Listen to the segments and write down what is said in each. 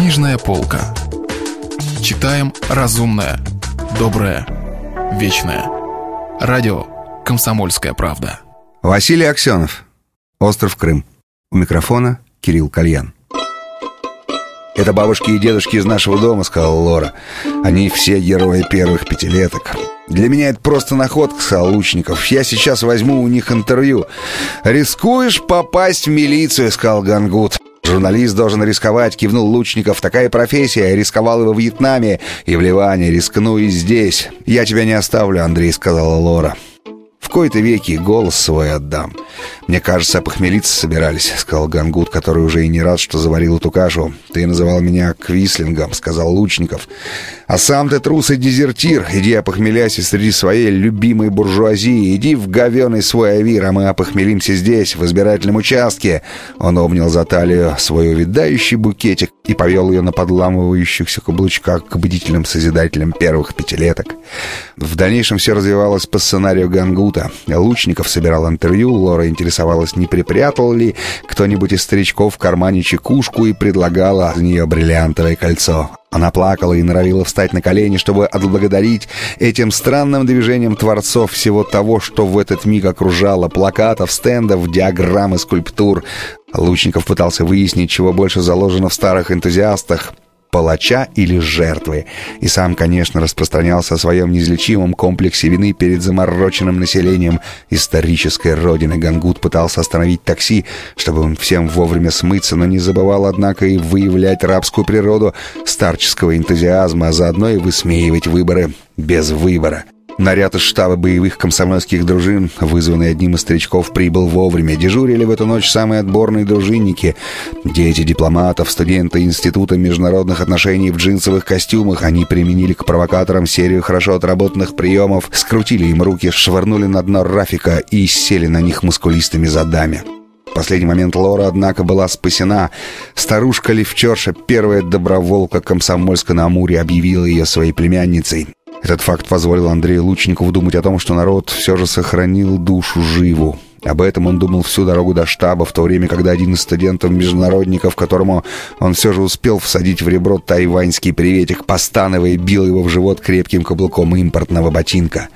Книжная полка. Читаем разумное, доброе, вечное. Радио «Комсомольская правда». Василий Аксенов. Остров Крым. У микрофона Кирилл Кальян. «Это бабушки и дедушки из нашего дома», — сказала Лора. «Они все герои первых пятилеток». «Для меня это просто находка», — сказал Лучников. «Я сейчас возьму у них интервью». «Рискуешь попасть в милицию», — сказал Гангут. Журналист должен рисковать, кивнул Лучников. Такая профессия. Рисковал его во Вьетнаме и в Ливане. Рискну и здесь. Я тебя не оставлю, Андрей, сказала Лора. Кои-то веки голос свой отдам. Мне кажется, похмелиться собирались, сказал Гангут, который уже и не рад, что заварил эту кашу. Ты называл меня Квислингом, сказал Лучников. А сам ты трус и дезертир. Иди опохмеляйся среди своей любимой буржуазии. Иди в говеный свой авир, а мы опохмелимся здесь, в избирательном участке. Он обнял за талию свой увядающий букетик и повел ее на подламывающихся каблучках к бдительным созидателям первых пятилеток. В дальнейшем все развивалось по сценарию Гангута. Лучников собирал интервью, Лора интересовалась, не припрятал ли кто-нибудь из старичков в кармане чекушку и предлагала за нее бриллиантовое кольцо. Она плакала и норовила встать на колени, чтобы отблагодарить этим странным движением творцов всего того, что в этот миг окружало плакатов, стендов, диаграмм и скульптур. Лучников пытался выяснить, чего больше заложено в старых энтузиастах палача или жертвы. И сам, конечно, распространялся о своем неизлечимом комплексе вины перед замороченным населением исторической родины. Гангут пытался остановить такси, чтобы всем вовремя смыться, но не забывал, однако, и выявлять рабскую природу старческого энтузиазма, а заодно и высмеивать выборы без выбора. Наряд из штаба боевых комсомольских дружин, вызванный одним из старичков, прибыл вовремя. Дежурили в эту ночь самые отборные дружинники. Дети дипломатов, студенты Института международных отношений в джинсовых костюмах. Они применили к провокаторам серию хорошо отработанных приемов, скрутили им руки, швырнули на дно Рафика и сели на них мускулистыми задами. В последний момент Лора, однако, была спасена. Старушка-лифчерша, первая доброволка Комсомольска на Амуре, объявила ее своей племянницей. Этот факт позволил Андрею Лучникову думать о том, что народ все же сохранил душу живу. Об этом он думал всю дорогу до штаба, в то время, когда один из студентов-международников, которому он все же успел всадить в ребро тайваньский приветик, постановая, бил его в живот крепким каблуком импортного ботинка.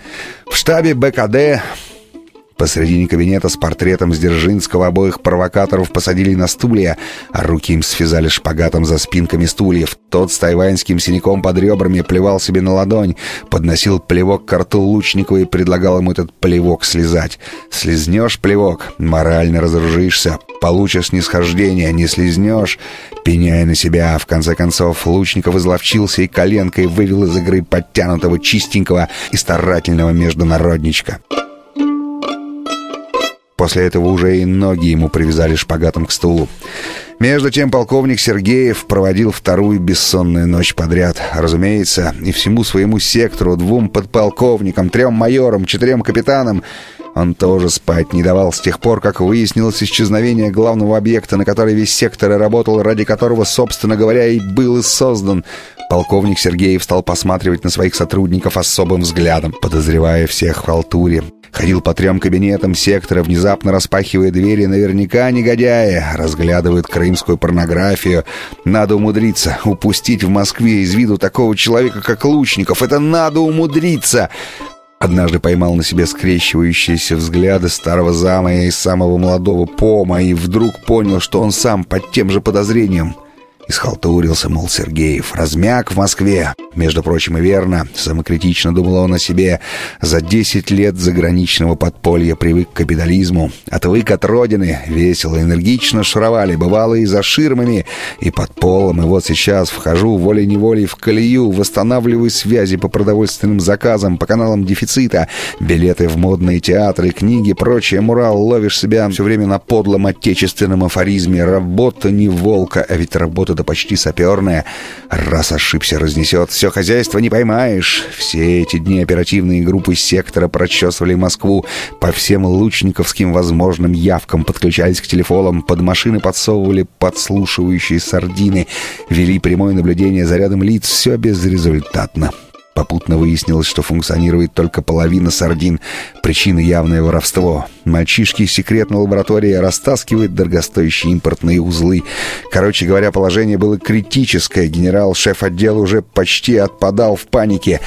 В штабе БКД Посредине кабинета с портретом Сдержинского обоих провокаторов посадили на стулья, а руки им связали шпагатом за спинками стульев. Тот с тайваньским синяком под ребрами плевал себе на ладонь, подносил плевок к рту Лучникову и предлагал ему этот плевок слезать. «Слезнешь плевок, морально разоружишься, получишь снисхождение, не слезнешь, пеняя на себя». В конце концов, Лучников изловчился и коленкой вывел из игры подтянутого чистенького и старательного международничка. После этого уже и ноги ему привязали шпагатом к стулу. Между тем полковник Сергеев проводил вторую бессонную ночь подряд. Разумеется, и всему своему сектору, двум подполковникам, трем майорам, четырем капитанам он тоже спать не давал с тех пор, как выяснилось исчезновение главного объекта, на который весь сектор и работал, ради которого, собственно говоря, и был и создан. Полковник Сергеев стал посматривать на своих сотрудников особым взглядом, подозревая всех в халтуре. Ходил по трем кабинетам сектора, внезапно распахивая двери. Наверняка негодяи разглядывают крымскую порнографию. Надо умудриться упустить в Москве из виду такого человека, как Лучников. Это надо умудриться! Однажды поймал на себе скрещивающиеся взгляды старого зама и самого молодого Пома и вдруг понял, что он сам под тем же подозрением. Исхалтурился, мол, Сергеев. Размяк в Москве. Между прочим, и верно. Самокритично думал он о себе. За десять лет заграничного подполья привык к капитализму. Отвык от родины. Весело, энергично шуровали. Бывало и за ширмами, и под полом. И вот сейчас вхожу волей-неволей в колею. Восстанавливаю связи по продовольственным заказам, по каналам дефицита. Билеты в модные театры, книги, прочее. Мурал. Ловишь себя все время на подлом отечественном афоризме. Работа не волка, а ведь работа да почти саперная. Раз ошибся, разнесет. Все хозяйство не поймаешь. Все эти дни оперативные группы сектора прочесывали Москву. По всем лучниковским возможным явкам подключались к телефонам. Под машины подсовывали подслушивающие сардины. Вели прямое наблюдение за рядом лиц. Все безрезультатно. Попутно выяснилось, что функционирует только половина сардин. Причина явное воровство. Мальчишки из секретной лаборатории растаскивают дорогостоящие импортные узлы. Короче говоря, положение было критическое. Генерал, шеф отдела уже почти отпадал в панике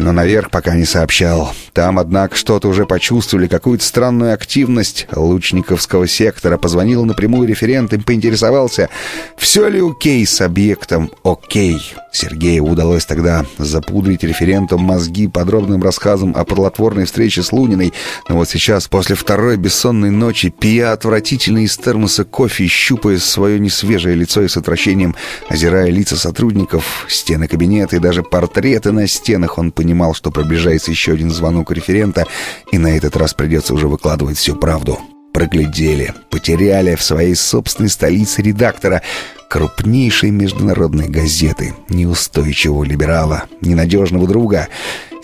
но наверх пока не сообщал. Там, однако, что-то уже почувствовали, какую-то странную активность лучниковского сектора. Позвонил напрямую референт и поинтересовался, все ли окей с объектом окей. Сергею удалось тогда запудрить референтом мозги подробным рассказом о плодотворной встрече с Луниной. Но вот сейчас, после второй бессонной ночи, пия отвратительный из термоса кофе, щупая свое несвежее лицо и с отвращением, озирая лица сотрудников, стены кабинета и даже портреты на стенах, он понимал, понимал, что приближается еще один звонок референта, и на этот раз придется уже выкладывать всю правду. Проглядели, потеряли в своей собственной столице редактора крупнейшей международной газеты, неустойчивого либерала, ненадежного друга,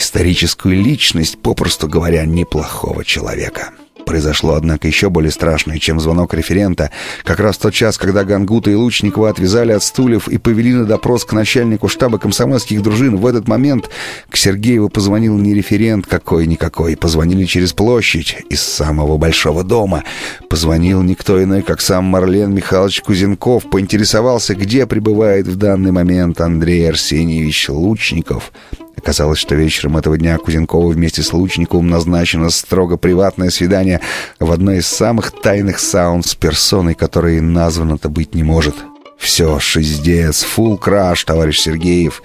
историческую личность, попросту говоря, неплохого человека. Произошло, однако, еще более страшное, чем звонок референта. Как раз тот час, когда Гангута и Лучникова отвязали от стульев и повели на допрос к начальнику штаба комсомольских дружин, в этот момент к Сергееву позвонил не референт какой-никакой. Позвонили через площадь из самого большого дома. Позвонил никто иной, как сам Марлен Михайлович Кузенков. Поинтересовался, где пребывает в данный момент Андрей Арсеньевич Лучников. Оказалось, что вечером этого дня Кузенкову вместе с Лучниковым назначено строго приватное свидание в одной из самых тайных саун с персоной, которой названо-то быть не может. Все, шиздец, фул краш, товарищ Сергеев.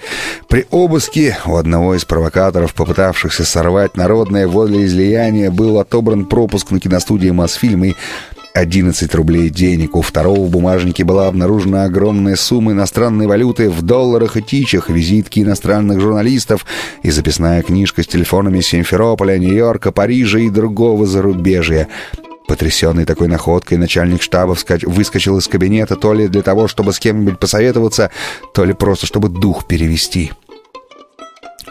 При обыске у одного из провокаторов, попытавшихся сорвать народное волеизлияние, был отобран пропуск на киностудию «Мосфильм» и 11 рублей денег. У второго в бумажнике была обнаружена огромная сумма иностранной валюты в долларах и тичах, визитки иностранных журналистов и записная книжка с телефонами Симферополя, Нью-Йорка, Парижа и другого зарубежья. Потрясенный такой находкой, начальник штаба выскочил из кабинета то ли для того, чтобы с кем-нибудь посоветоваться, то ли просто чтобы дух перевести.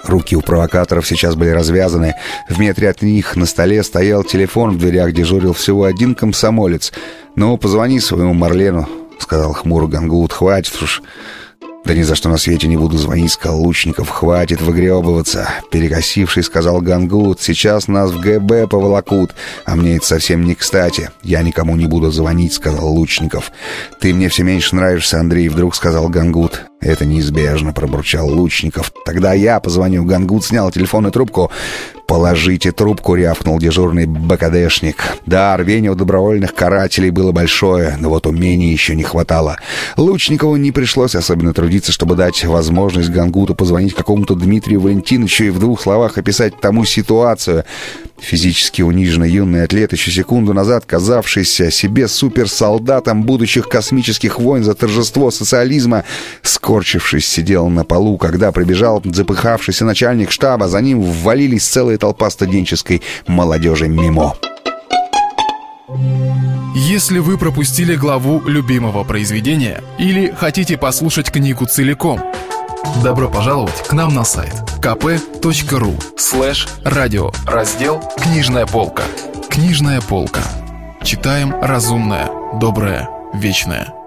Руки у провокаторов сейчас были развязаны. В метре от них на столе стоял телефон, в дверях дежурил всего один комсомолец. «Ну, позвони своему Марлену», — сказал хмуро Гангут. «Хватит уж». «Да ни за что на свете не буду звонить», — сказал Лучников. «Хватит выгребываться». Перекосивший сказал Гангут. «Сейчас нас в ГБ поволокут, а мне это совсем не кстати. Я никому не буду звонить», — сказал Лучников. «Ты мне все меньше нравишься, Андрей», — вдруг сказал Гангут. «Это неизбежно», — пробурчал Лучников. «Тогда я позвоню». Гангут снял телефонную трубку. «Положите трубку», — рявкнул дежурный БКДшник. Да, рвение у добровольных карателей было большое, но вот умений еще не хватало. Лучникову не пришлось особенно трудиться, чтобы дать возможность Гангуту позвонить какому-то Дмитрию Валентиновичу и в двух словах описать тому ситуацию. Физически униженный юный атлет, еще секунду назад казавшийся себе суперсолдатом будущих космических войн за торжество социализма, скорчившись, сидел на полу, когда прибежал запыхавшийся начальник штаба. За ним ввалились целая толпа студенческой молодежи мимо. Если вы пропустили главу любимого произведения или хотите послушать книгу целиком, добро пожаловать к нам на сайт kp.ru слэш радио раздел «Книжная полка». Книжная полка. Читаем разумное, доброе, вечное.